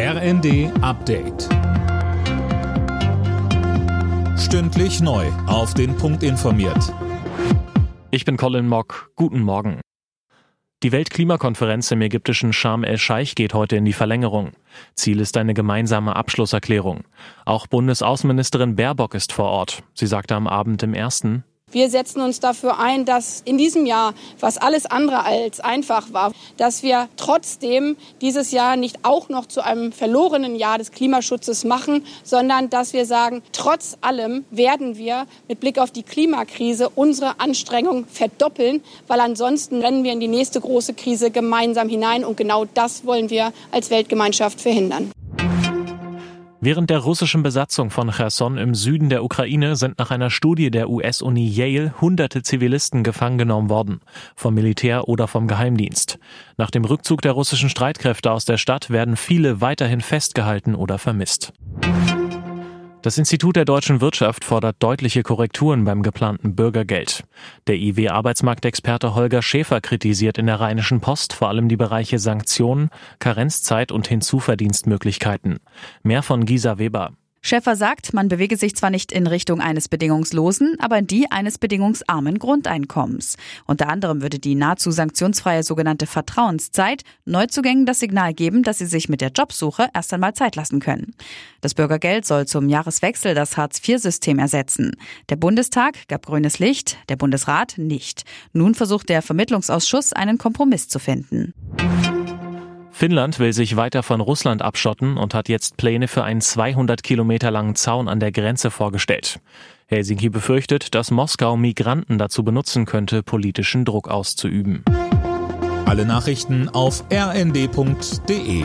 RND Update. Stündlich neu. Auf den Punkt informiert. Ich bin Colin Mock. Guten Morgen. Die Weltklimakonferenz im ägyptischen Sharm el-Scheich geht heute in die Verlängerung. Ziel ist eine gemeinsame Abschlusserklärung. Auch Bundesaußenministerin Baerbock ist vor Ort. Sie sagte am Abend im ersten, wir setzen uns dafür ein, dass in diesem Jahr, was alles andere als einfach war, dass wir trotzdem dieses Jahr nicht auch noch zu einem verlorenen Jahr des Klimaschutzes machen, sondern dass wir sagen, trotz allem werden wir mit Blick auf die Klimakrise unsere Anstrengungen verdoppeln, weil ansonsten rennen wir in die nächste große Krise gemeinsam hinein und genau das wollen wir als Weltgemeinschaft verhindern. Während der russischen Besatzung von Cherson im Süden der Ukraine sind nach einer Studie der US-Uni Yale hunderte Zivilisten gefangen genommen worden, vom Militär oder vom Geheimdienst. Nach dem Rückzug der russischen Streitkräfte aus der Stadt werden viele weiterhin festgehalten oder vermisst. Das Institut der deutschen Wirtschaft fordert deutliche Korrekturen beim geplanten Bürgergeld. Der IW-Arbeitsmarktexperte Holger Schäfer kritisiert in der Rheinischen Post vor allem die Bereiche Sanktionen, Karenzzeit und Hinzuverdienstmöglichkeiten. Mehr von Gisa Weber. Schäffer sagt, man bewege sich zwar nicht in Richtung eines bedingungslosen, aber in die eines bedingungsarmen Grundeinkommens. Unter anderem würde die nahezu sanktionsfreie sogenannte Vertrauenszeit Neuzugängen das Signal geben, dass sie sich mit der Jobsuche erst einmal Zeit lassen können. Das Bürgergeld soll zum Jahreswechsel das Hartz-IV-System ersetzen. Der Bundestag gab grünes Licht, der Bundesrat nicht. Nun versucht der Vermittlungsausschuss einen Kompromiss zu finden. Finnland will sich weiter von Russland abschotten und hat jetzt Pläne für einen 200 Kilometer langen Zaun an der Grenze vorgestellt. Helsinki befürchtet, dass Moskau Migranten dazu benutzen könnte, politischen Druck auszuüben. Alle Nachrichten auf rnd.de